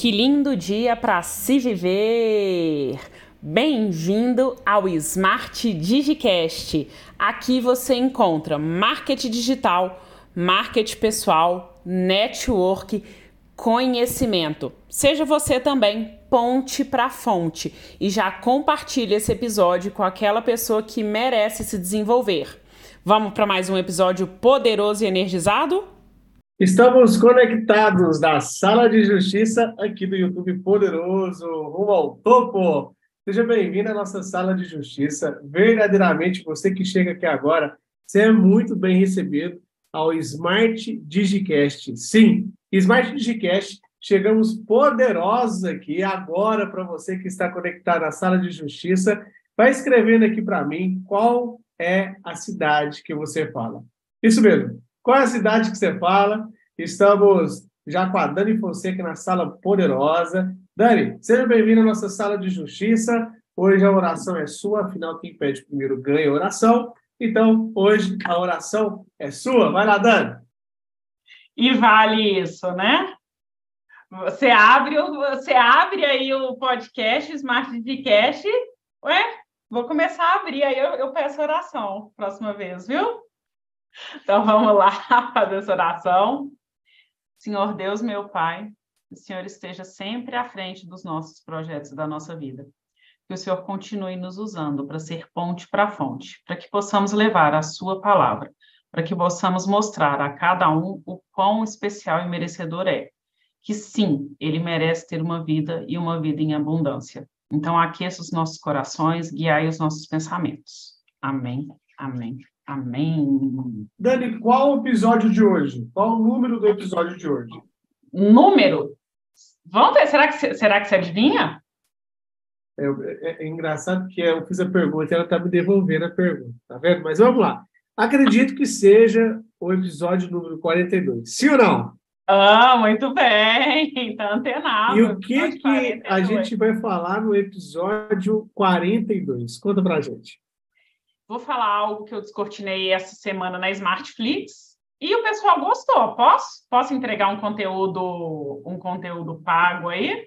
Que lindo dia para se viver! Bem-vindo ao Smart Digicast. Aqui você encontra marketing digital, marketing pessoal, network, conhecimento. Seja você também ponte para fonte e já compartilhe esse episódio com aquela pessoa que merece se desenvolver. Vamos para mais um episódio poderoso e energizado? Estamos conectados da Sala de Justiça aqui do YouTube Poderoso, rumo ao topo. Seja bem-vindo à nossa Sala de Justiça. Verdadeiramente, você que chega aqui agora, você é muito bem recebido ao Smart Digicast. Sim, Smart Digicast, chegamos poderosos aqui agora para você que está conectado à Sala de Justiça. Vai escrevendo aqui para mim qual é a cidade que você fala. Isso mesmo. Qual é a cidade que você fala? Estamos já com a Dani Fonseca na sala poderosa. Dani, seja bem-vinda à nossa sala de justiça. Hoje a oração é sua, afinal, quem pede primeiro ganha a oração. Então, hoje a oração é sua. Vai lá, Dani. E vale isso, né? Você abre, você abre aí o podcast, Smart Podcast. Ué, vou começar a abrir, aí eu, eu peço oração próxima vez, viu? Então vamos lá fazer essa oração. Senhor Deus, meu Pai, que o Senhor esteja sempre à frente dos nossos projetos da nossa vida. Que o Senhor continue nos usando para ser ponte para fonte, para que possamos levar a Sua palavra, para que possamos mostrar a cada um o quão especial e merecedor é. Que sim, ele merece ter uma vida e uma vida em abundância. Então, aqueça os nossos corações, guiai os nossos pensamentos. Amém, amém, Amém. Dani, qual o episódio de hoje? Qual o número do episódio de hoje? Número? Vamos ver, será que, será que você adivinha? É, é, é engraçado que eu fiz a pergunta e ela está me devolvendo a pergunta, tá vendo? Mas vamos lá. Acredito que seja o episódio número 42. Sim ou não? Ah, muito bem. Tá antenado. E o que, que a gente vai falar no episódio 42? Conta pra gente. Vou falar algo que eu descortinei essa semana na Smartflix e o pessoal gostou. Posso? Posso entregar um conteúdo, um conteúdo pago aí?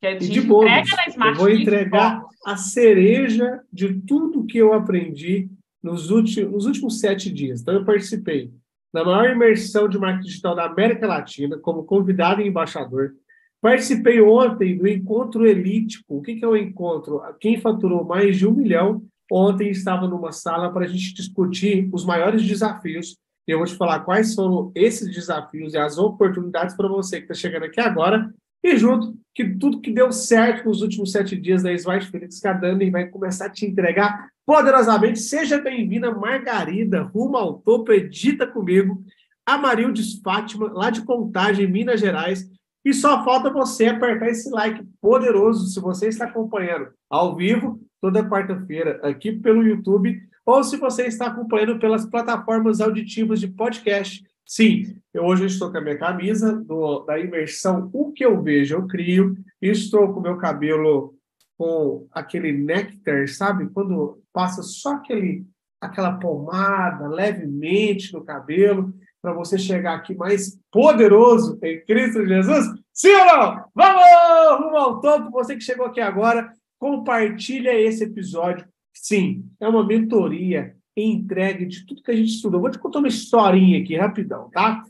Que a gente de entrega na Smartflix. Eu vou entregar a cereja de tudo que eu aprendi nos últimos, nos últimos sete dias. Então, eu participei da maior imersão de marketing digital da América Latina, como convidado e embaixador. Participei ontem do Encontro Elítico. O que é o encontro? Quem faturou mais de um milhão Ontem estava numa sala para a gente discutir os maiores desafios. E eu vou te falar quais foram esses desafios e as oportunidades para você que está chegando aqui agora. E junto, que tudo que deu certo nos últimos sete dias da Smart Felix Cadani vai começar a te entregar poderosamente. Seja bem-vinda, Margarida, rumo ao topo, edita comigo. Amarildes Fátima, lá de Contagem, Minas Gerais. E só falta você apertar esse like poderoso se você está acompanhando ao vivo toda quarta-feira aqui pelo YouTube, ou se você está acompanhando pelas plataformas auditivas de podcast. Sim, eu hoje estou com a minha camisa do, da imersão O que eu vejo, eu crio. Estou com o meu cabelo com aquele nectar, sabe? Quando passa só aquele, aquela pomada levemente no cabelo, para você chegar aqui mais poderoso em Cristo Jesus. Sim ou não? Vamos! Rumo ao topo! Você que chegou aqui agora, Compartilha esse episódio. Sim, é uma mentoria entregue de tudo que a gente estudou. Vou te contar uma historinha aqui, rapidão, tá?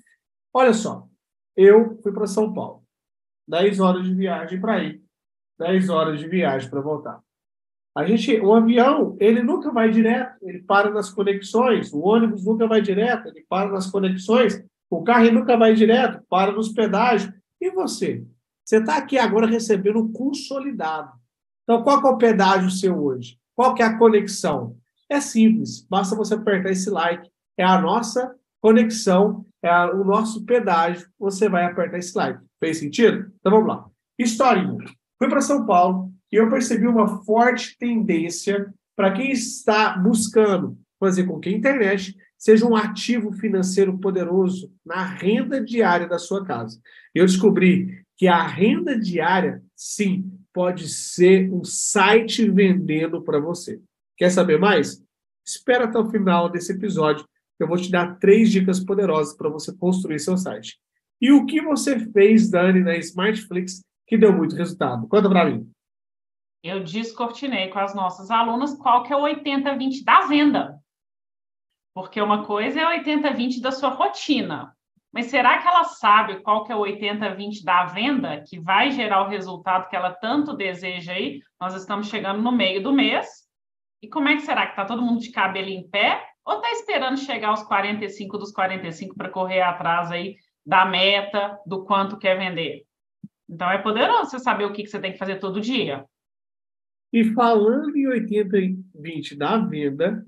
Olha só, eu fui para São Paulo. 10 horas de viagem para ir. 10 horas de viagem para voltar. A gente, o avião, ele nunca vai direto, ele para nas conexões. O ônibus nunca vai direto, ele para nas conexões. O carro nunca vai direto, para nos pedágios. E você? Você está aqui agora recebendo o consolidado. Então, qual é o pedágio seu hoje? Qual que é a conexão? É simples, basta você apertar esse like. É a nossa conexão, é a, o nosso pedágio. Você vai apertar esse like. Fez sentido? Então vamos lá. Historinha. Fui para São Paulo e eu percebi uma forte tendência para quem está buscando fazer com que a internet seja um ativo financeiro poderoso na renda diária da sua casa. Eu descobri que a renda diária, sim, pode ser um site vendendo para você. Quer saber mais? Espera até o final desse episódio. Eu vou te dar três dicas poderosas para você construir seu site. E o que você fez, Dani, na Smartflix que deu muito resultado? Conta para mim. Eu descortinei com as nossas alunas qual que é o 80-20 da venda. Porque uma coisa é o 80-20 da sua rotina. Mas será que ela sabe qual que é o 80-20 da venda que vai gerar o resultado que ela tanto deseja aí? Nós estamos chegando no meio do mês. E como é que será que está todo mundo de cabelo em pé? Ou está esperando chegar aos 45 dos 45 para correr atrás aí da meta, do quanto quer vender? Então é poderoso você saber o que, que você tem que fazer todo dia. E falando em 80-20 da venda,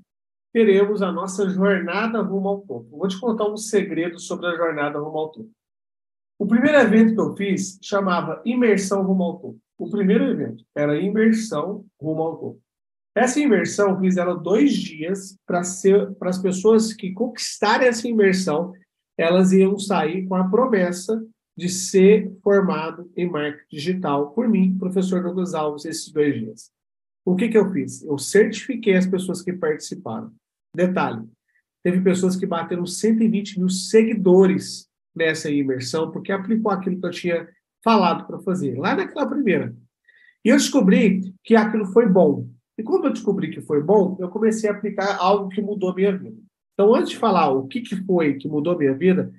teremos a nossa jornada rumo ao topo. Vou te contar um segredo sobre a jornada rumo ao topo. O primeiro evento que eu fiz chamava Imersão Rumo ao Topo. O primeiro evento era Imersão Rumo ao Topo. Essa imersão eu fiz ela dois dias para as pessoas que conquistarem essa imersão, elas iam sair com a promessa de ser formado em marketing digital por mim, professor Douglas Alves, esses dois dias. O que, que eu fiz? Eu certifiquei as pessoas que participaram. Detalhe: teve pessoas que bateram 120 mil seguidores nessa imersão, porque aplicou aquilo que eu tinha falado para fazer, lá naquela primeira. E eu descobri que aquilo foi bom. E quando eu descobri que foi bom, eu comecei a aplicar algo que mudou minha vida. Então, antes de falar o que, que foi que mudou minha vida,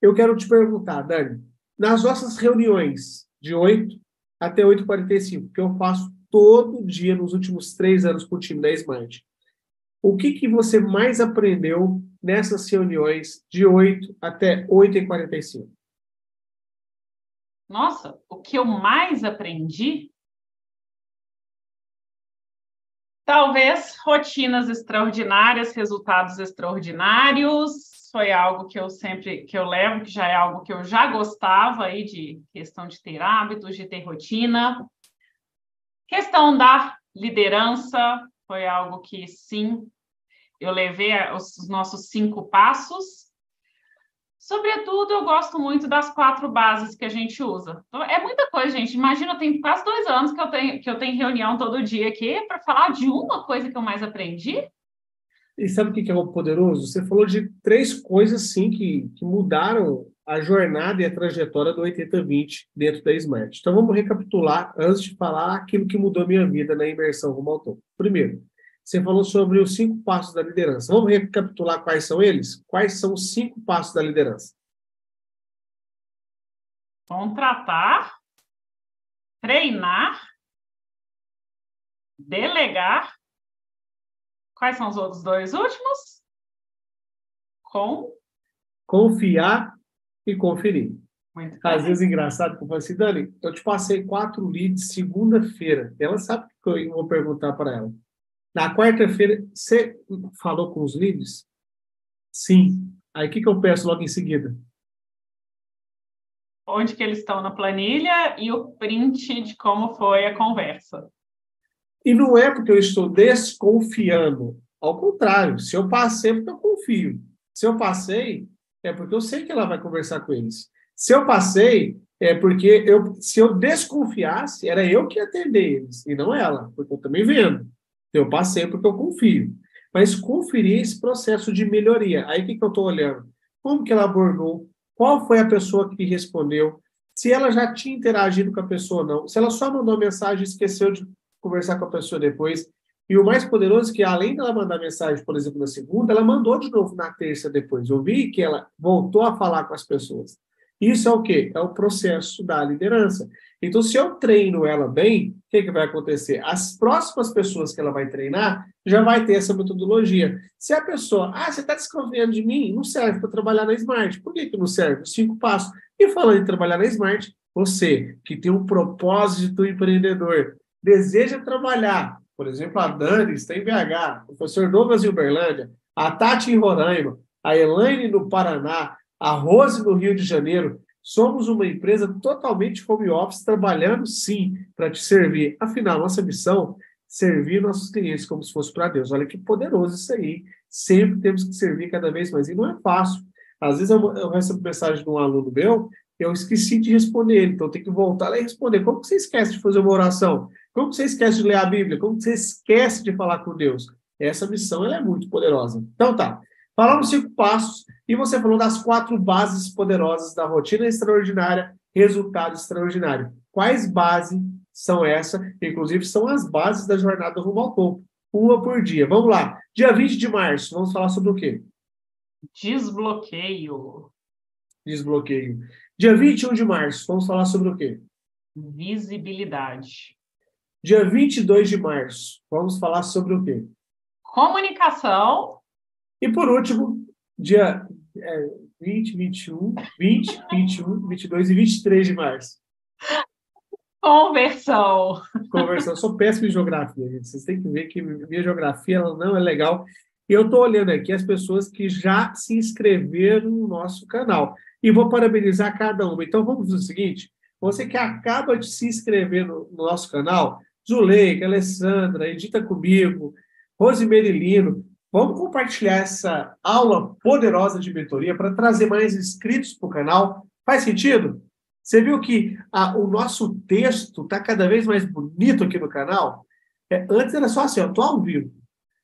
eu quero te perguntar, Dani, nas nossas reuniões de 8 até 8h45, que eu faço todo dia nos últimos três anos com o time da Smart, o que, que você mais aprendeu nessas reuniões de 8 até 8h45? Nossa, o que eu mais aprendi? Talvez rotinas extraordinárias, resultados extraordinários, foi algo que eu sempre que eu levo, que já é algo que eu já gostava aí de questão de ter hábitos, de ter rotina. Questão da liderança foi algo que sim, eu levei os nossos cinco passos. Sobretudo, eu gosto muito das quatro bases que a gente usa. Então, é muita coisa, gente. Imagina, tenho quase dois anos que eu tenho, que eu tenho reunião todo dia aqui para falar de uma coisa que eu mais aprendi. E sabe o que é o poderoso? Você falou de três coisas, sim, que, que mudaram a jornada e a trajetória do 80-20 dentro da Smart. Então, vamos recapitular antes de falar aquilo que mudou a minha vida na imersão rumo ao topo. Primeiro, você falou sobre os cinco passos da liderança. Vamos recapitular quais são eles? Quais são os cinco passos da liderança? Contratar, treinar, delegar Quais são os outros dois últimos? Com. Confiar e conferir. Muito Às bem. vezes é engraçado que eu falo assim, Dani, eu te passei quatro leads segunda-feira. Ela sabe que eu vou perguntar para ela. Na quarta-feira, você falou com os leads? Sim. Aí o que, que eu peço logo em seguida? Onde que eles estão na planilha e o print de como foi a conversa. E não é porque eu estou desconfiando. Ao contrário, se eu passei, é porque eu confio. Se eu passei, é porque eu sei que ela vai conversar com eles. Se eu passei, é porque eu, se eu desconfiasse, era eu que ia atender eles, e não ela, porque eu também vendo. Eu passei porque eu confio. Mas conferir esse processo de melhoria. Aí o que, que eu estou olhando? Como que ela abordou? Qual foi a pessoa que respondeu? Se ela já tinha interagido com a pessoa ou não. Se ela só mandou mensagem e esqueceu de conversar com a pessoa depois. E o mais poderoso é que, além dela mandar mensagem, por exemplo, na segunda, ela mandou de novo na terça depois. Eu vi que ela voltou a falar com as pessoas. Isso é o quê? É o processo da liderança. Então, se eu treino ela bem, o que, que vai acontecer? As próximas pessoas que ela vai treinar já vai ter essa metodologia. Se a pessoa, ah, você está desconfiando de mim, não serve para trabalhar na Smart. Por que, que não serve? Cinco passos. E falando em trabalhar na Smart, você que tem um propósito empreendedor, deseja trabalhar, por exemplo, a Dani está em BH, o professor Douglas em Uberlândia, a Tati em Roraima, a Elaine no Paraná, a Rose no Rio de Janeiro, somos uma empresa totalmente home office, trabalhando sim para te servir. Afinal, nossa missão é servir nossos clientes como se fosse para Deus. Olha que poderoso isso aí. Sempre temos que servir cada vez mais. E não é fácil. Às vezes eu, eu recebo mensagem de um aluno meu, eu esqueci de responder ele, então tenho que voltar lá e responder. Como que você esquece de fazer uma oração? Como você esquece de ler a Bíblia? Como você esquece de falar com Deus? Essa missão ela é muito poderosa. Então tá. Falamos cinco passos e você falou das quatro bases poderosas da rotina extraordinária, resultado extraordinário. quais bases são essas, inclusive são as bases da jornada rumo ao topo, uma por dia. Vamos lá. Dia 20 de março, vamos falar sobre o quê? Desbloqueio. Desbloqueio. Dia 21 de março, vamos falar sobre o quê? Visibilidade. Dia 22 de março, vamos falar sobre o quê? Comunicação. E por último, dia é, 20, 21, 20, 21, 22 e 23 de março. Conversão. Conversão. Eu sou péssimo em geografia, gente. Vocês têm que ver que minha geografia ela não é legal. E eu estou olhando aqui as pessoas que já se inscreveram no nosso canal. E vou parabenizar cada uma. Então, vamos fazer o seguinte: você que acaba de se inscrever no, no nosso canal, Zuleika, Alessandra, Edita Comigo, Rosemary Lino, vamos compartilhar essa aula poderosa de mentoria para trazer mais inscritos para o canal. Faz sentido? Você viu que a, o nosso texto está cada vez mais bonito aqui no canal? É, antes era só assim, eu estou ao vivo.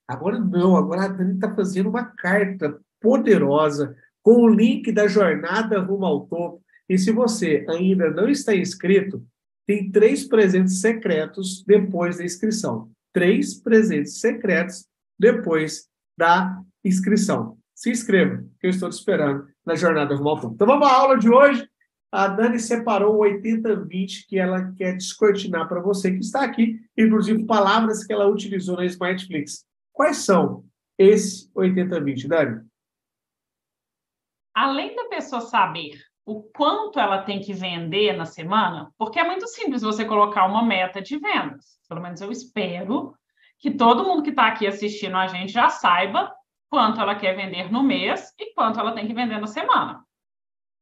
Agora não, agora a Dani está fazendo uma carta poderosa com o link da jornada rumo ao topo. E se você ainda não está inscrito, tem três presentes secretos depois da inscrição. Três presentes secretos depois da inscrição. Se inscreva, que eu estou te esperando na jornada rumo ao topo. Então vamos à aula de hoje. A Dani separou o 80-20 que ela quer descortinar para você que está aqui, inclusive palavras que ela utilizou na Smartflix. Quais são esses 80-20, Dani? Além da pessoa saber o quanto ela tem que vender na semana, porque é muito simples você colocar uma meta de vendas. Pelo menos eu espero que todo mundo que está aqui assistindo a gente já saiba quanto ela quer vender no mês e quanto ela tem que vender na semana.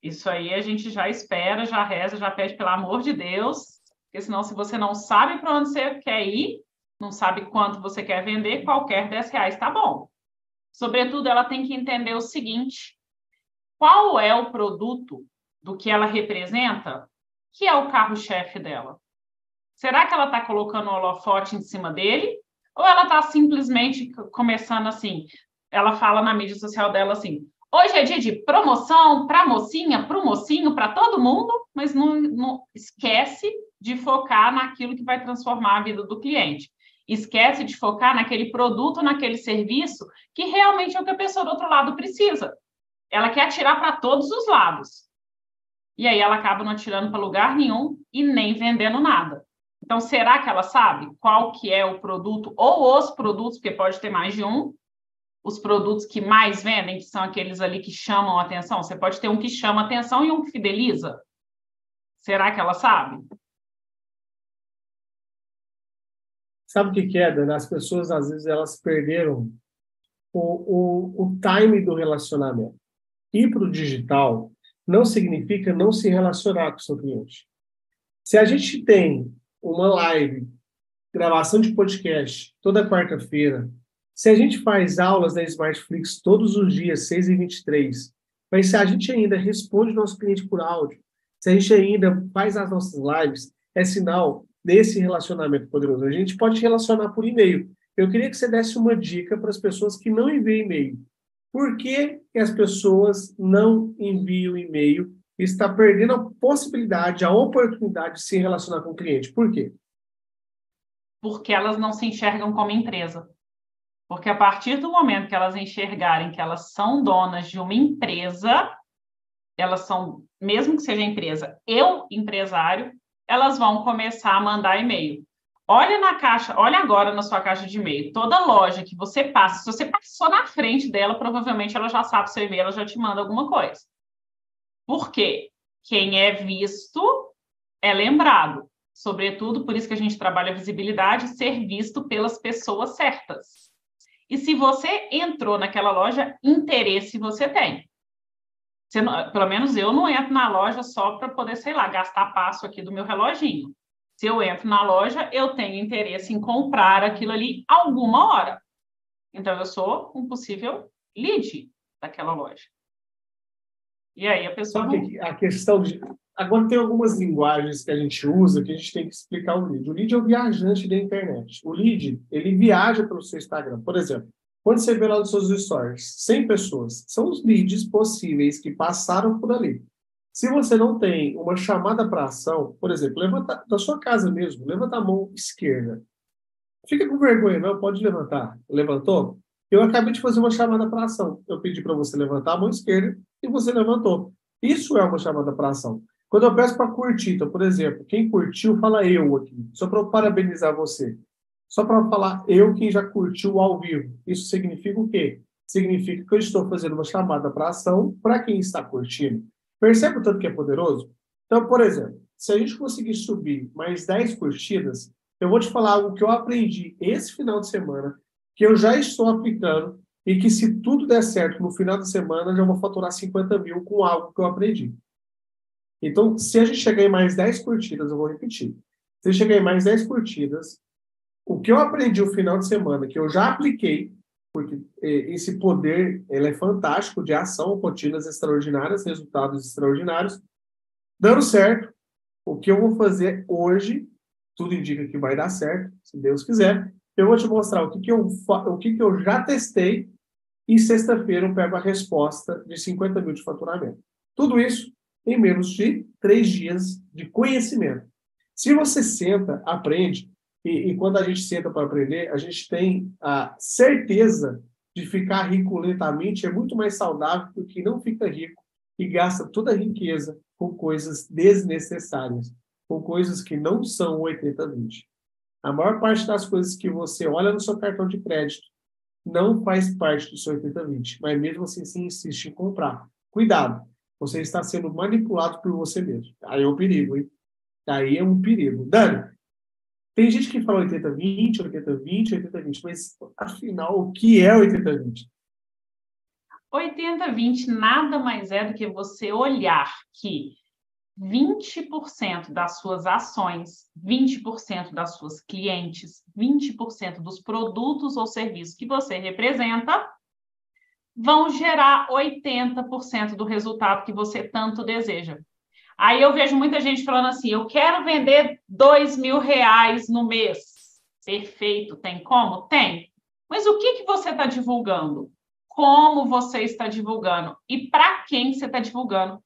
Isso aí a gente já espera, já reza, já pede pelo amor de Deus, porque senão, se você não sabe para onde você quer ir, não sabe quanto você quer vender, qualquer 10 reais está bom. Sobretudo, ela tem que entender o seguinte: qual é o produto do que ela representa que é o carro-chefe dela? Será que ela está colocando o holofote em cima dele? Ou ela está simplesmente começando assim? Ela fala na mídia social dela assim: Hoje é dia de promoção para mocinha, para o mocinho, para todo mundo, mas não, não, esquece de focar naquilo que vai transformar a vida do cliente. Esquece de focar naquele produto, naquele serviço que realmente é o que a pessoa do outro lado precisa. Ela quer atirar para todos os lados. E aí ela acaba não atirando para lugar nenhum e nem vendendo nada. Então, será que ela sabe qual que é o produto ou os produtos, porque pode ter mais de um, os produtos que mais vendem, que são aqueles ali que chamam atenção? Você pode ter um que chama atenção e um que fideliza. Será que ela sabe? Sabe o que, que é, Dana? As pessoas, às vezes, elas perderam o, o, o time do relacionamento. Ir para o digital não significa não se relacionar com o seu cliente. Se a gente tem uma live, gravação de podcast, toda quarta-feira, se a gente faz aulas da Smartflix todos os dias, 6 e 23, mas se a gente ainda responde nosso cliente por áudio, se a gente ainda faz as nossas lives, é sinal desse relacionamento poderoso. A gente pode relacionar por e-mail. Eu queria que você desse uma dica para as pessoas que não enviam e-mail. Por que, que as pessoas não enviam e-mail e está perdendo a possibilidade, a oportunidade de se relacionar com o cliente? Por quê? Porque elas não se enxergam como empresa. Porque a partir do momento que elas enxergarem que elas são donas de uma empresa, elas são, mesmo que seja empresa, eu empresário, elas vão começar a mandar e-mail. Olha na caixa, olha agora na sua caixa de e-mail. Toda loja que você passa, se você passou na frente dela, provavelmente ela já sabe seu e-mail, ela já te manda alguma coisa. Por quê? Quem é visto é lembrado. Sobretudo, por isso que a gente trabalha a visibilidade, ser visto pelas pessoas certas. E se você entrou naquela loja, interesse você tem. Você não, pelo menos eu não entro na loja só para poder, sei lá, gastar passo aqui do meu reloginho. Se eu entro na loja, eu tenho interesse em comprar aquilo ali alguma hora. Então, eu sou um possível lead daquela loja. E aí a pessoa. Não... a questão de. Agora tem algumas linguagens que a gente usa que a gente tem que explicar o lead. O lead é o viajante da internet. O lead, ele viaja pelo seu Instagram. Por exemplo, quando você vê lá nos seus stories, 100 pessoas, são os leads possíveis que passaram por ali. Se você não tem uma chamada para ação, por exemplo, levanta da sua casa mesmo, levanta a mão esquerda. Fica com vergonha, não, pode levantar. Levantou? Eu acabei de fazer uma chamada para ação. Eu pedi para você levantar a mão esquerda e você levantou. Isso é uma chamada para ação. Quando eu peço para curtir, então, por exemplo, quem curtiu, fala eu aqui, só para parabenizar você. Só para falar eu quem já curtiu ao vivo. Isso significa o quê? Significa que eu estou fazendo uma chamada para ação para quem está curtindo. Percebe o tanto que é poderoso? Então, por exemplo, se a gente conseguir subir mais 10 curtidas, eu vou te falar algo que eu aprendi esse final de semana, que eu já estou aplicando e que se tudo der certo no final da semana, eu já vou faturar 50 mil com algo que eu aprendi. Então, se a gente chegar em mais 10 curtidas, eu vou repetir. Se chegar em mais 10 curtidas, o que eu aprendi no final de semana, que eu já apliquei, porque é, esse poder ele é fantástico de ação, rotinas extraordinárias, resultados extraordinários, dando certo, o que eu vou fazer hoje, tudo indica que vai dar certo, se Deus quiser, eu vou te mostrar o que, que, eu, o que, que eu já testei e sexta-feira eu pego a resposta de 50 mil de faturamento. Tudo isso em menos de três dias de conhecimento. Se você senta, aprende, e, e quando a gente senta para aprender, a gente tem a certeza de ficar rico lentamente, é muito mais saudável do que não fica rico e gasta toda a riqueza com coisas desnecessárias, com coisas que não são 80-20. A maior parte das coisas que você olha no seu cartão de crédito não faz parte do seu 80-20, mas mesmo assim se insiste em comprar. Cuidado, você está sendo manipulado por você mesmo. Aí é um perigo, hein? Aí é um perigo. Dani, tem gente que fala 80-20, 80-20, 80-20, mas afinal, o que é 80-20? 80-20 nada mais é do que você olhar que 20% das suas ações, 20% das suas clientes, 20% dos produtos ou serviços que você representa vão gerar 80% do resultado que você tanto deseja. Aí eu vejo muita gente falando assim: eu quero vender dois mil reais no mês. Perfeito, tem como? Tem. Mas o que, que você está divulgando? Como você está divulgando? E para quem você está divulgando?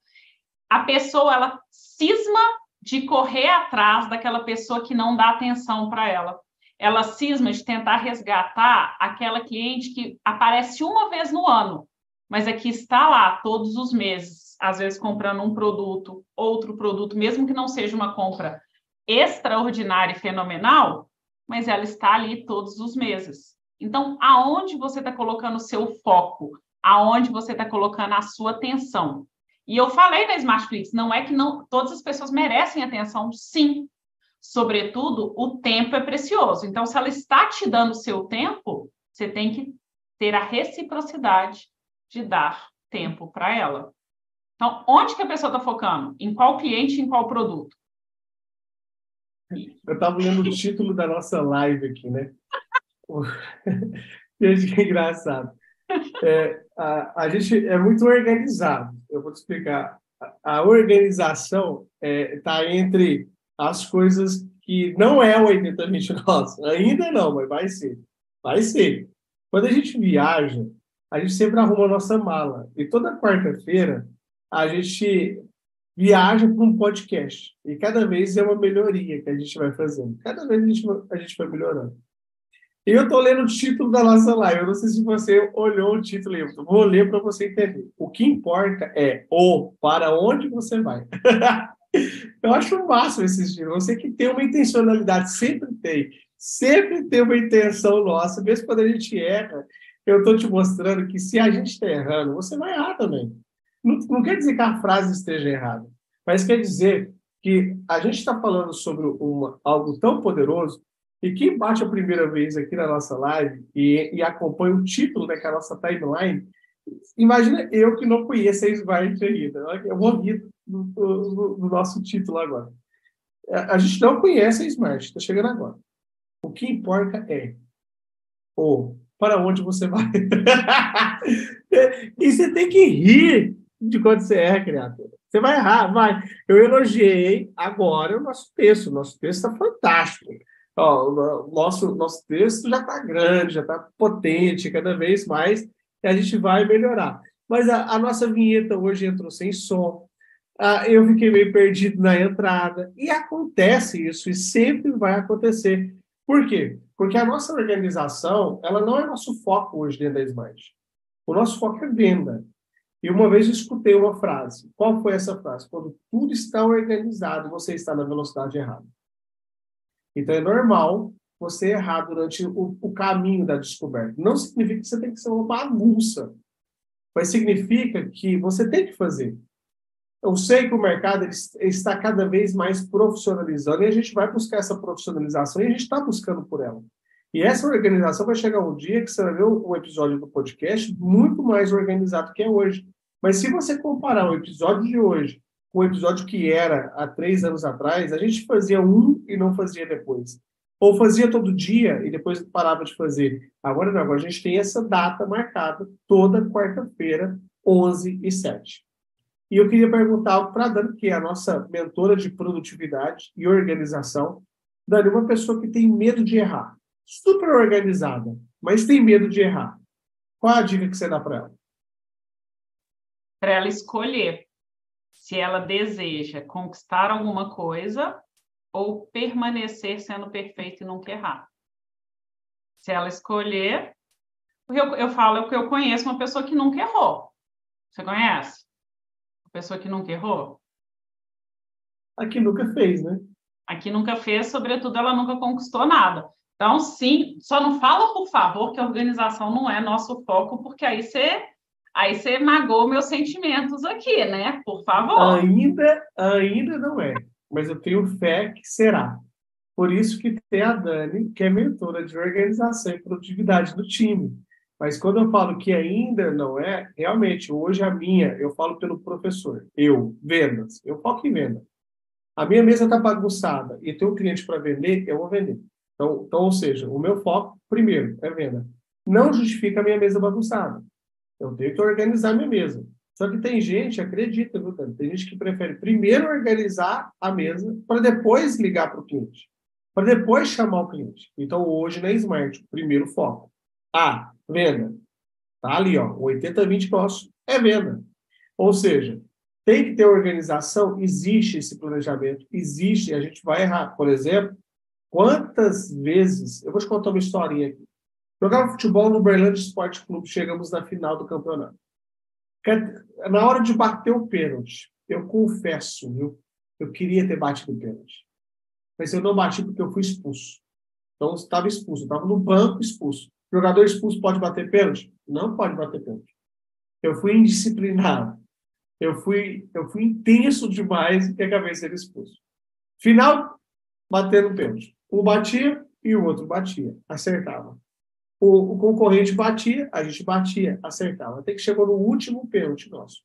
A pessoa, ela cisma de correr atrás daquela pessoa que não dá atenção para ela ela cisma de tentar resgatar aquela cliente que aparece uma vez no ano, mas é que está lá todos os meses, às vezes comprando um produto, outro produto, mesmo que não seja uma compra extraordinária e fenomenal, mas ela está ali todos os meses. Então, aonde você está colocando o seu foco? Aonde você está colocando a sua atenção? E eu falei na Smartflix, não é que não todas as pessoas merecem atenção, sim, Sobretudo, o tempo é precioso. Então, se ela está te dando o seu tempo, você tem que ter a reciprocidade de dar tempo para ela. Então, onde que a pessoa está focando? Em qual cliente, em qual produto? Eu estava lendo o título da nossa live aqui, né? Gente, que engraçado. É, a, a gente é muito organizado. Eu vou te explicar. A, a organização está é, tá entre as coisas que não é o 80-20 nosso. Ainda não, mas vai ser. Vai ser. Quando a gente viaja, a gente sempre arruma a nossa mala. E toda quarta-feira, a gente viaja para um podcast. E cada vez é uma melhoria que a gente vai fazendo. Cada vez a gente, a gente vai melhorando. E eu estou lendo o título da nossa live. Eu não sei se você olhou o título. Eu vou ler para você entender. O que importa é o para onde você vai. Eu acho máximo esse estilo. Você que tem uma intencionalidade, sempre tem. Sempre tem uma intenção nossa, mesmo quando a gente erra. Eu estou te mostrando que se a gente está errando, você vai errar também. Não, não, quer dizer que a frase esteja errada, mas quer dizer que a gente está falando sobre uma, algo tão poderoso e quem bate a primeira vez aqui na nossa live e, e acompanha o título daquela nossa timeline, imagina eu que não conheço a Smart ainda. Eu vou rir do, do, do nosso título agora. A, a gente não conhece a Smart, está chegando agora. O que importa é o para onde você vai. e você tem que rir de quando você erra, criatura. Você vai errar, vai. Eu elogiei agora o nosso texto. O nosso texto está fantástico. Ó, o nosso, nosso texto já está grande, já está potente cada vez mais, e a gente vai melhorar. Mas a, a nossa vinheta hoje entrou sem som, ah, eu fiquei meio perdido na entrada. E acontece isso, e sempre vai acontecer. Por quê? Porque a nossa organização, ela não é nosso foco hoje dentro da Smart. O nosso foco é venda. E uma vez eu escutei uma frase. Qual foi essa frase? Quando tudo está organizado, você está na velocidade errada. Então é normal você errar durante o, o caminho da descoberta. Não significa que você tem que ser uma bagunça, mas significa que você tem que fazer. Eu sei que o mercado está cada vez mais profissionalizando e a gente vai buscar essa profissionalização e a gente está buscando por ela. E essa organização vai chegar um dia que você vai ver um episódio do podcast muito mais organizado que é hoje. Mas se você comparar o episódio de hoje com o episódio que era há três anos atrás, a gente fazia um e não fazia depois. Ou fazia todo dia e depois parava de fazer. Agora não, agora a gente tem essa data marcada toda quarta-feira, 11 e 7. E eu queria perguntar algo para a Dani, que é a nossa mentora de produtividade e organização. Dani, uma pessoa que tem medo de errar, super organizada, mas tem medo de errar. Qual a dica que você dá para ela? Para ela escolher se ela deseja conquistar alguma coisa ou permanecer sendo perfeita e nunca errar. Se ela escolher, eu, eu falo que eu conheço uma pessoa que nunca errou. Você conhece? Pessoa que nunca errou? A que nunca fez, né? A que nunca fez, sobretudo, ela nunca conquistou nada. Então, sim, só não fala, por favor, que a organização não é nosso foco, porque aí você aí você magou meus sentimentos aqui, né? Por favor. Ainda, ainda não é mas eu tenho fé que será. Por isso que tem a Dani, que é mentora de organização e produtividade do time. Mas quando eu falo que ainda não é, realmente, hoje a minha, eu falo pelo professor, eu, vendas, eu foco em venda. A minha mesa está bagunçada e tem um cliente para vender, eu vou vender. Então, então, ou seja, o meu foco, primeiro, é venda. Não justifica a minha mesa bagunçada. Eu tenho que organizar a minha mesa. Só que tem gente, acredita, viu? Tem gente que prefere primeiro organizar a mesa para depois ligar para o cliente, para depois chamar o cliente. Então, hoje na Smart, primeiro foco. A, venda. Tá ali, ó, 80-20 nosso é venda. Ou seja, tem que ter organização, existe esse planejamento, existe, a gente vai errar. Por exemplo, quantas vezes, eu vou te contar uma historinha aqui. Jogava futebol no Berlândia Esporte Clube, chegamos na final do campeonato. Na hora de bater o pênalti, eu confesso, viu? Eu queria ter batido o pênalti. Mas eu não bati porque eu fui expulso. Então, estava expulso. Estava no banco expulso. Jogador expulso pode bater pênalti? Não pode bater pênalti. Eu fui indisciplinado. Eu fui, eu fui intenso demais e acabei sendo expulso. Final, batendo pênalti. Um batia e o outro batia. Acertava. O, o, concorrente batia, a gente batia, acertava. Até que chegou no último pênalti nosso.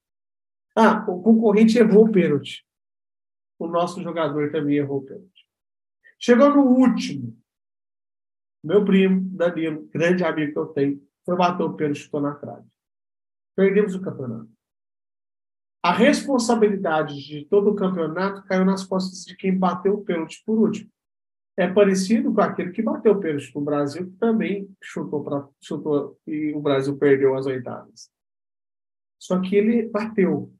Ah, o concorrente errou o pênalti. O nosso jogador também errou o pênalti. Chegou no último. Meu primo, Danilo, grande amigo que eu tenho, foi bater o pênalti e chutou na trave. Perdemos o campeonato. A responsabilidade de todo o campeonato caiu nas costas de quem bateu o pênalti por último é parecido com aquele que bateu o pênalti no Brasil, que também chutou, pra, chutou e o Brasil perdeu as oitavas. Só que ele bateu.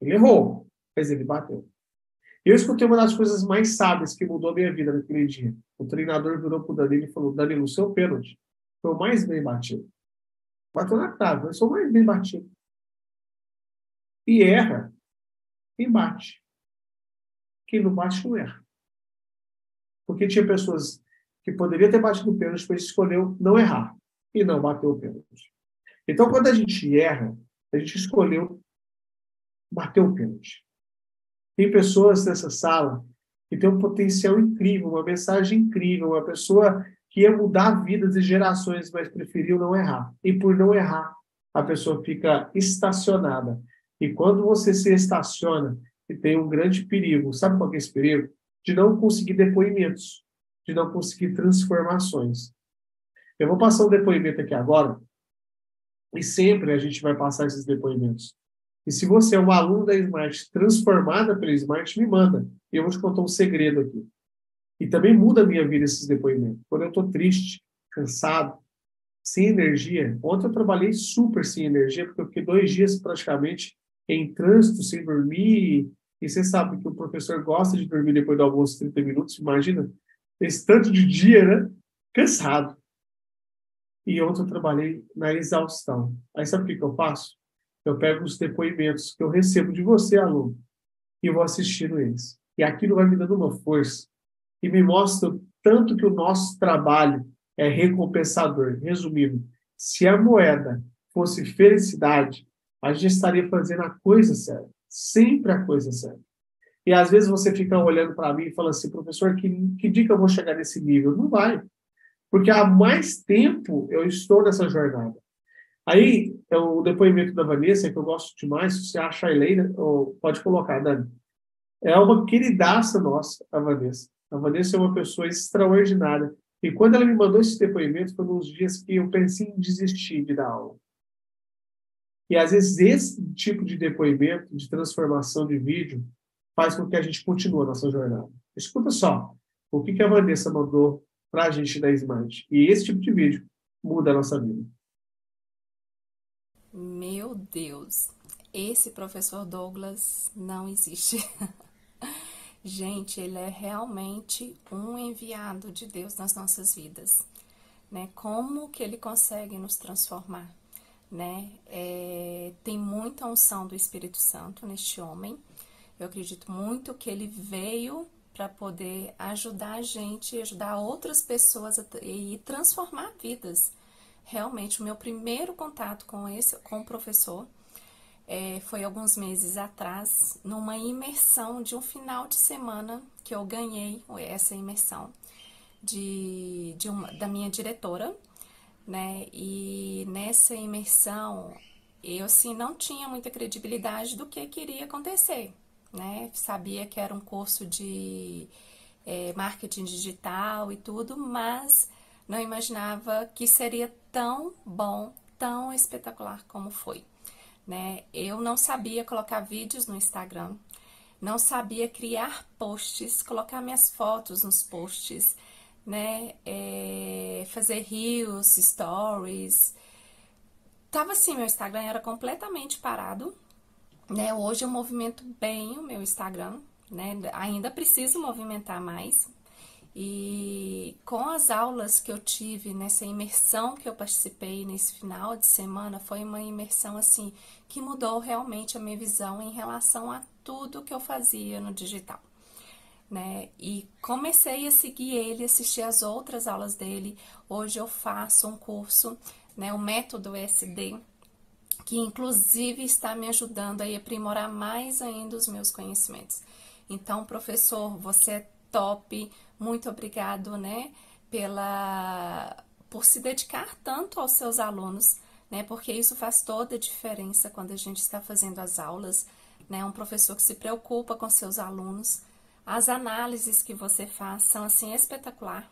Ele errou, mas ele bateu. Eu escutei uma das coisas mais sábias que mudou a minha vida naquele dia. O treinador virou para o Danilo e falou: Danilo, o seu pênalti foi o mais bem batido. Bateu na trave, mas foi o mais bem batido. E erra quem bate. Quem não bate não erra porque tinha pessoas que poderiam ter batido o pênalti, mas escolheu não errar e não bateu o pênalti. Então, quando a gente erra, a gente escolheu bater o pênalti. Tem pessoas nessa sala que têm um potencial incrível, uma mensagem incrível, uma pessoa que ia mudar vidas e gerações, mas preferiu não errar. E por não errar, a pessoa fica estacionada. E quando você se estaciona, e tem um grande perigo, sabe qual é esse perigo? de não conseguir depoimentos, de não conseguir transformações. Eu vou passar um depoimento aqui agora, e sempre a gente vai passar esses depoimentos. E se você é um aluno da Smart transformada pela Smart, me manda. E eu vou te contar um segredo aqui. E também muda a minha vida esses depoimentos. Quando eu estou triste, cansado, sem energia. Ontem eu trabalhei super sem energia, porque eu fiquei dois dias praticamente em trânsito, sem dormir, E você sabe que o professor gosta de dormir depois do almoço 30 minutos, imagina, esse tanto de dia, né? Cansado. E ontem eu trabalhei na exaustão. Aí sabe o que, que eu faço? Eu pego os depoimentos que eu recebo de você, aluno, e vou assistindo eles. E aquilo vai me dando uma força e me mostra tanto que o nosso trabalho é recompensador. Resumindo, se a moeda fosse felicidade, a gente estaria fazendo a coisa certa, sempre a coisa certa. E às vezes você fica olhando para mim e fala assim, professor, que, que dia que eu vou chegar nesse nível? Não vai. Porque há mais tempo eu estou nessa jornada. Aí, é o depoimento da Vanessa, que eu gosto demais, se você acha a Helena, pode colocar, Dani. É uma queridaça nossa, a Vanessa. A Vanessa é uma pessoa extraordinária. E quando ela me mandou esse depoimento, foi nos dias que eu pensei em desistir de dar aula. E às vezes esse tipo de depoimento, de transformação de vídeo, faz com que a gente continue a nossa jornada. Escuta só, o que, que a Vanessa mandou para a gente da Smart. E esse tipo de vídeo muda a nossa vida. Meu Deus, esse professor Douglas não existe. Gente, ele é realmente um enviado de Deus nas nossas vidas, né? Como que ele consegue nos transformar, né? É, tem muita unção do Espírito Santo neste homem. Eu acredito muito que ele veio para poder ajudar a gente, ajudar outras pessoas a, e transformar vidas. Realmente, o meu primeiro contato com esse, com o professor é, foi alguns meses atrás, numa imersão de um final de semana que eu ganhei essa imersão de, de uma, da minha diretora, né? E nessa imersão eu assim não tinha muita credibilidade do que queria acontecer, né? Sabia que era um curso de é, marketing digital e tudo, mas não imaginava que seria tão bom, tão espetacular como foi né? Eu não sabia colocar vídeos no Instagram, não sabia criar posts, colocar minhas fotos nos posts, né? É, fazer reels, stories. Tava assim, meu Instagram era completamente parado, né? Hoje eu movimento bem o meu Instagram, né? Ainda preciso movimentar mais, e com as aulas que eu tive nessa imersão que eu participei nesse final de semana, foi uma imersão assim que mudou realmente a minha visão em relação a tudo que eu fazia no digital. Né? E comecei a seguir ele, assistir as outras aulas dele. Hoje eu faço um curso, né, o método SD, que inclusive está me ajudando a aprimorar mais ainda os meus conhecimentos. Então, professor, você é top, muito obrigado, né, pela por se dedicar tanto aos seus alunos, né? Porque isso faz toda a diferença quando a gente está fazendo as aulas, né? Um professor que se preocupa com seus alunos. As análises que você faz são assim espetacular,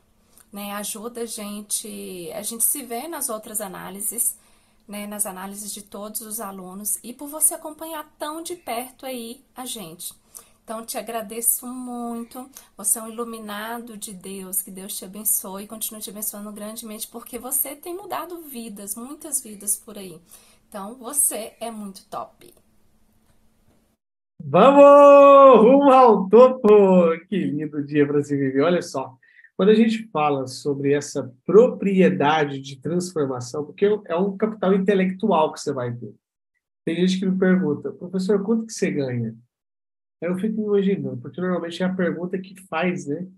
né? Ajuda a gente, a gente se vê nas outras análises, né, nas análises de todos os alunos e por você acompanhar tão de perto aí a gente. Então, te agradeço muito. Você é um iluminado de Deus. Que Deus te abençoe e continue te abençoando grandemente, porque você tem mudado vidas, muitas vidas por aí. Então, você é muito top. Vamos rumo ao topo! Que lindo dia para se viver. Olha só, quando a gente fala sobre essa propriedade de transformação, porque é um capital intelectual que você vai ter. Tem gente que me pergunta, professor, quanto que você ganha? Eu fico imaginando, porque normalmente é a pergunta que faz, né?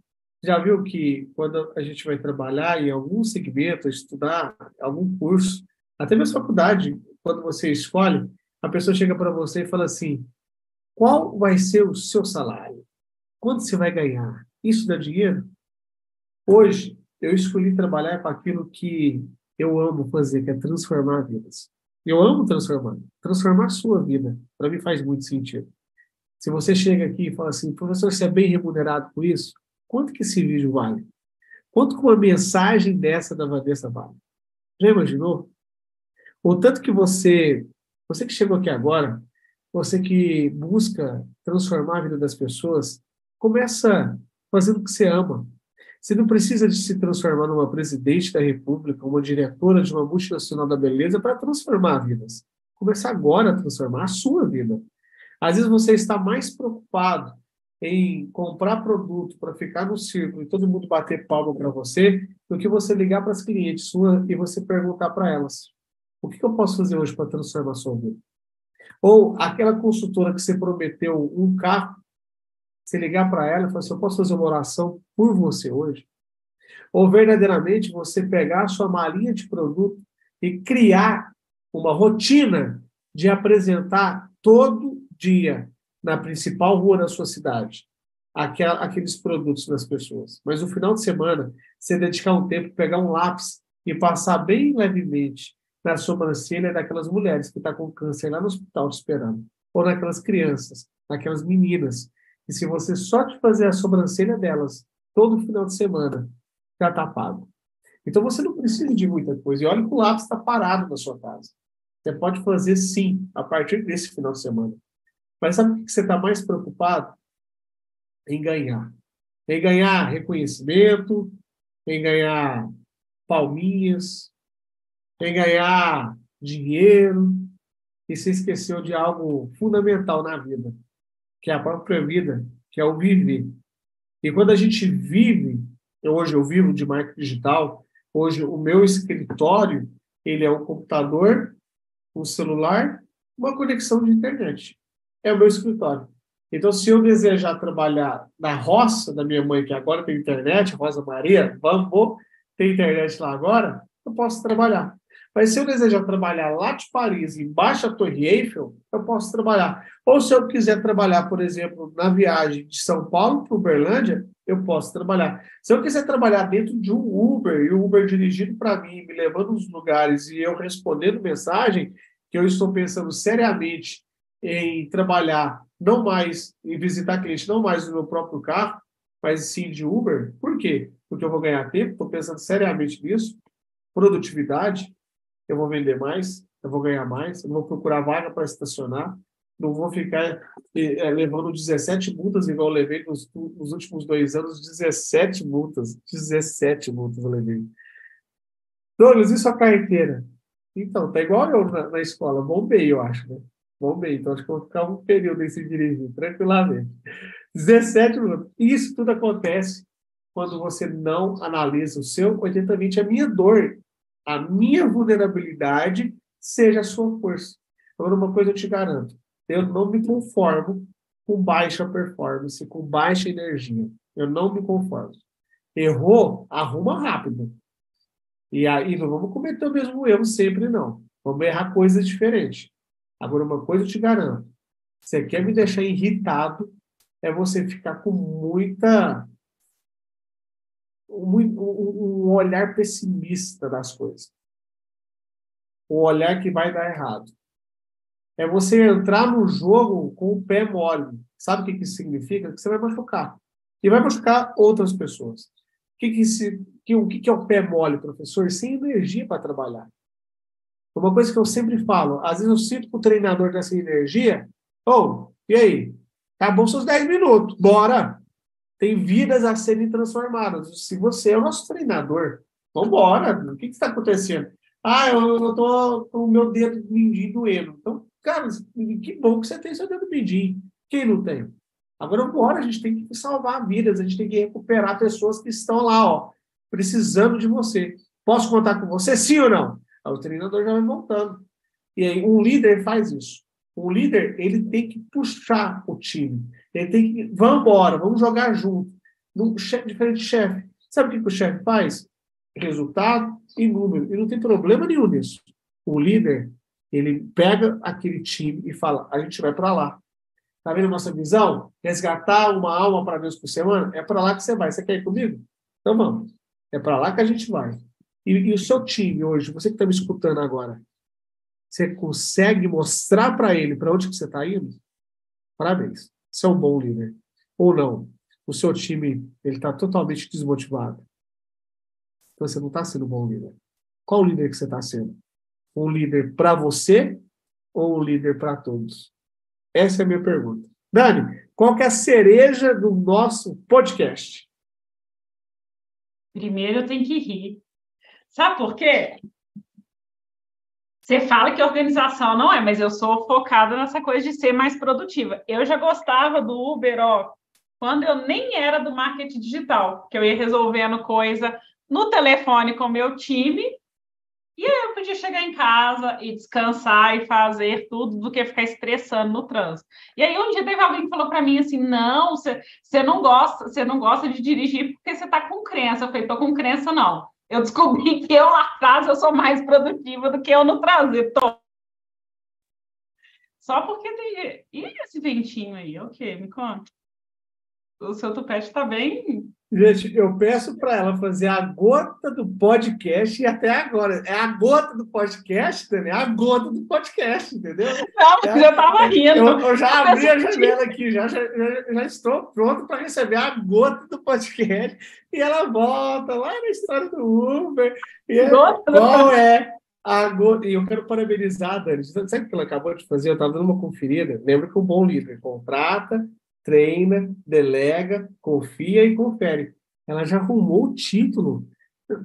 Já viu que quando a gente vai trabalhar em algum segmento, estudar algum curso, até mesmo faculdade, quando você escolhe, a pessoa chega para você e fala assim: qual vai ser o seu salário? Quanto você vai ganhar? Isso dá dinheiro? Hoje, eu escolhi trabalhar com aquilo que eu amo fazer, que é transformar vidas. Eu amo transformar. Transformar a sua vida, para mim faz muito sentido. Se você chega aqui e fala assim, professor, você é bem remunerado por isso? Quanto que esse vídeo vale? Quanto que uma mensagem dessa da Vanessa vale? Já imaginou? O tanto que você, você que chegou aqui agora, você que busca transformar a vida das pessoas, começa fazendo o que você ama. Você não precisa de se transformar numa presidente da república, uma diretora de uma multinacional da beleza para transformar vidas. Começar agora a transformar a sua vida. Às vezes você está mais preocupado em comprar produto para ficar no círculo e todo mundo bater palma para você, do que você ligar para as clientes suas e você perguntar para elas: o que, eu posso fazer hoje para transformar sua vida? Ou aquela consultora que você prometeu um carro, você ligar para ela e falar assim: eu posso fazer uma oração por você hoje? Ou verdadeiramente você pegar a sua malinha de produto e criar uma rotina de apresentar todo dia na principal rua da sua cidade aqueles produtos nas pessoas. Mas no final de semana, você dedicar um tempo, pegar um lápis e passar bem levemente na sobrancelha daquelas mulheres que estão tá com câncer lá no hospital esperando, ou naquelas crianças, naquelas meninas. E se você só te fazer a sobrancelha delas todo final de semana, já está pago. Então você não precisa de muita coisa. E olha que o lápis está parado na sua casa. Você pode fazer sim a partir desse final de semana. Mas sabe o que você está mais preocupado? Em ganhar. Em ganhar reconhecimento, em ganhar palminhas, em ganhar dinheiro. E se esqueceu de algo fundamental na vida, que é a própria vida, que é o viver. E quando a gente vive, hoje eu vivo de marketing digital, hoje o meu escritório, ele é um computador, um celular, uma conexão de internet. É o meu escritório. Então, se eu desejar trabalhar na roça da minha mãe, que agora tem internet, Rosa Maria, vamos, tem internet lá agora, eu posso trabalhar. Mas se eu desejar trabalhar lá de Paris, embaixo da Torre Eiffel, eu posso trabalhar. Ou se eu quiser trabalhar, por exemplo, na viagem de São Paulo para Uberlândia, eu posso trabalhar. Se eu quiser trabalhar dentro de um Uber, e o Uber dirigindo para mim, me levando nos lugares e eu respondendo mensagem, que eu estou pensando seriamente em trabalhar não mais, em visitar cliente não mais no meu próprio carro, mas sim de Uber. Por quê? Porque eu vou ganhar tempo, estou pensando seriamente nisso. Produtividade, eu vou vender mais, eu vou ganhar mais, eu vou procurar vaga para estacionar, não vou ficar é, levando 17 multas, igual eu levei nos, nos, últimos dois anos, 17 multas. 17 multas eu levei. Douglas, e sua carteira? Então, tá igual eu na, na escola, bombei, eu acho, né? Bombei, então acho que vou ficar um período sem dirigir, tranquilamente. 17 minutos. Isso tudo acontece quando você não analisa o seu 80-20. A minha dor, a minha vulnerabilidade, seja a sua força. Agora, uma coisa eu te garanto: eu não me conformo com baixa performance, com baixa energia. Eu não me conformo. Errou, arruma rápido. E aí não vamos cometer o mesmo erro sempre, não. Vamos errar coisas diferentes. Agora, uma coisa eu te garanto: você quer me deixar irritado, é você ficar com muita. Um, um olhar pessimista das coisas. Um olhar que vai dar errado é você entrar no jogo com o pé mole. Sabe o que, que isso significa? Que você vai machucar. E vai machucar outras pessoas. O que, que, se, que, o que, que é o pé mole, professor? Sem energia para trabalhar. Uma coisa que eu sempre falo, às vezes eu sinto que o treinador dessa energia, ou, oh, e aí? Acabou seus 10 minutos, bora! Tem vidas a serem transformadas. Se você é o nosso treinador, vamos embora. O que está acontecendo? Ah, eu estou com o meu dedo mindinho doendo. Então, Cara, que bom que você tem seu dedo mindinho. Quem não tem? Agora, bora, a gente tem que salvar vidas, a gente tem que recuperar pessoas que estão lá, ó, precisando de você. Posso contar com você, sim ou não? O treinador já vai montando. E aí, um líder faz isso. O líder, ele tem que puxar o time. Ele tem que, vamos embora, vamos jogar junto. Chefe, diferente chefe. Sabe o que, que o chefe faz? Resultado e número. E não tem problema nenhum nisso. O líder, ele pega aquele time e fala: a gente vai para lá. Tá vendo a nossa visão? Resgatar uma alma para Deus por semana? É para lá que você vai. Você quer ir comigo? Então vamos. É para lá que a gente vai. E, e o seu time hoje, você que está me escutando agora, você consegue mostrar para ele para onde que você está indo? Parabéns. Você é um bom líder. Ou não? O seu time ele está totalmente desmotivado. Então você não está sendo um bom líder. Qual líder que você está sendo? Um líder para você ou um líder para todos? Essa é a minha pergunta. Dani, qual que é a cereja do nosso podcast? Primeiro eu tenho que rir. Sabe por quê? Você fala que organização não é, mas eu sou focada nessa coisa de ser mais produtiva. Eu já gostava do Uber, ó, quando eu nem era do marketing digital, que eu ia resolvendo coisa no telefone com o meu time, e aí eu podia chegar em casa e descansar e fazer tudo do que ficar estressando no trânsito. E aí um dia teve alguém que falou para mim assim: "Não, você, não gosta, você não gosta de dirigir porque você está com crença". Eu falei: "Tô com crença não. Eu descobri que eu lá atrás eu sou mais produtiva do que eu no trânsito". Só porque tem. E esse ventinho aí? O quê? Me conta. O seu tupete está bem Gente, eu peço para ela fazer a gota do podcast e até agora. É a gota do podcast, Dani, é a gota do podcast, entendeu? Não, mas é, eu estava rindo. Eu, eu já abri a janela aqui, já, já, já estou pronto para receber a gota do podcast. E ela volta lá na história do Uber. E é, qual é a gota? E eu quero parabenizar a Dani. Sabe o que ela acabou de fazer? Eu estava dando uma conferida. Lembra que o bom líder contrata, treina, delega, confia e confere. Ela já arrumou o título.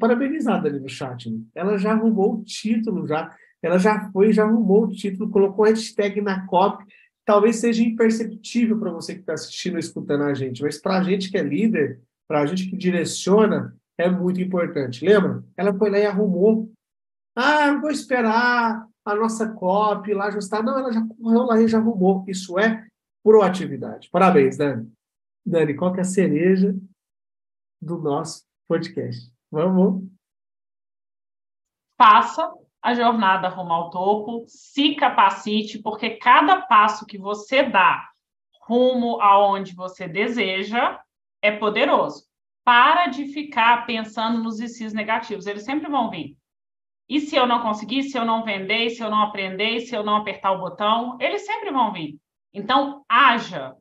Parabenizada ali no chat. Né? Ela já arrumou o título, já. Ela já foi, já arrumou o título, colocou hashtag na copy. Talvez seja imperceptível para você que está assistindo e escutando a gente, mas para a gente que é líder, para a gente que direciona, é muito importante. Lembra? Ela foi lá e arrumou. Ah, eu vou esperar a nossa copy lá ajustar. Não, ela já correu lá e já arrumou. Isso é proatividade. Parabéns, Dani. Dani, qual que é a cereja do nosso podcast? Vamos. Faça a jornada rumo ao topo, se capacite, porque cada passo que você dá rumo aonde você deseja é poderoso. Para de ficar pensando nos ICs negativos, eles sempre vão vir. E se eu não conseguir, se eu não vender, se eu não aprender, se eu não apertar o botão, eles sempre vão vir. Então, haja.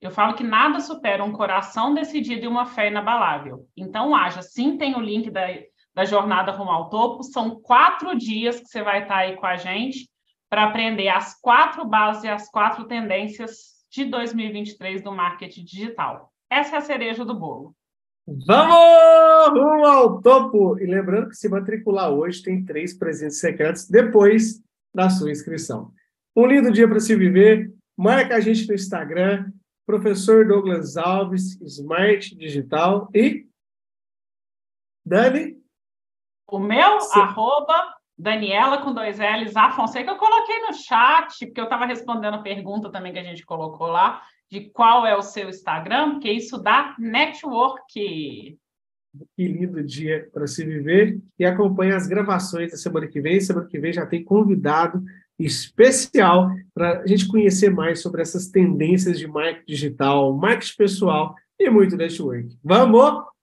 Eu falo que nada supera um coração decidido e uma fé inabalável. Então, haja. Sim, tem o link da, da jornada rumo ao topo. São quatro dias que você vai estar aí com a gente para aprender as quatro bases e as quatro tendências de 2023 do marketing digital. Essa é a cereja do bolo. Vamos rumo ao topo! E lembrando que se matricular hoje tem três presentes secretos depois da sua inscrição. Um lindo dia para se viver. Marca a gente no Instagram, professor Douglas Alves, Smart Digital e Dani? O meu, Sim. arroba Daniela com dois L's, A Fonseca, eu coloquei no chat, porque eu estava respondendo a pergunta também que a gente colocou lá, de qual é o seu Instagram, porque isso dá network. Que lindo dia para se viver. E acompanhe as gravações da semana que vem. Semana que vem já tem convidado especial para a gente conhecer mais sobre essas tendências de marketing digital, marketing pessoal e muito network. Vamos!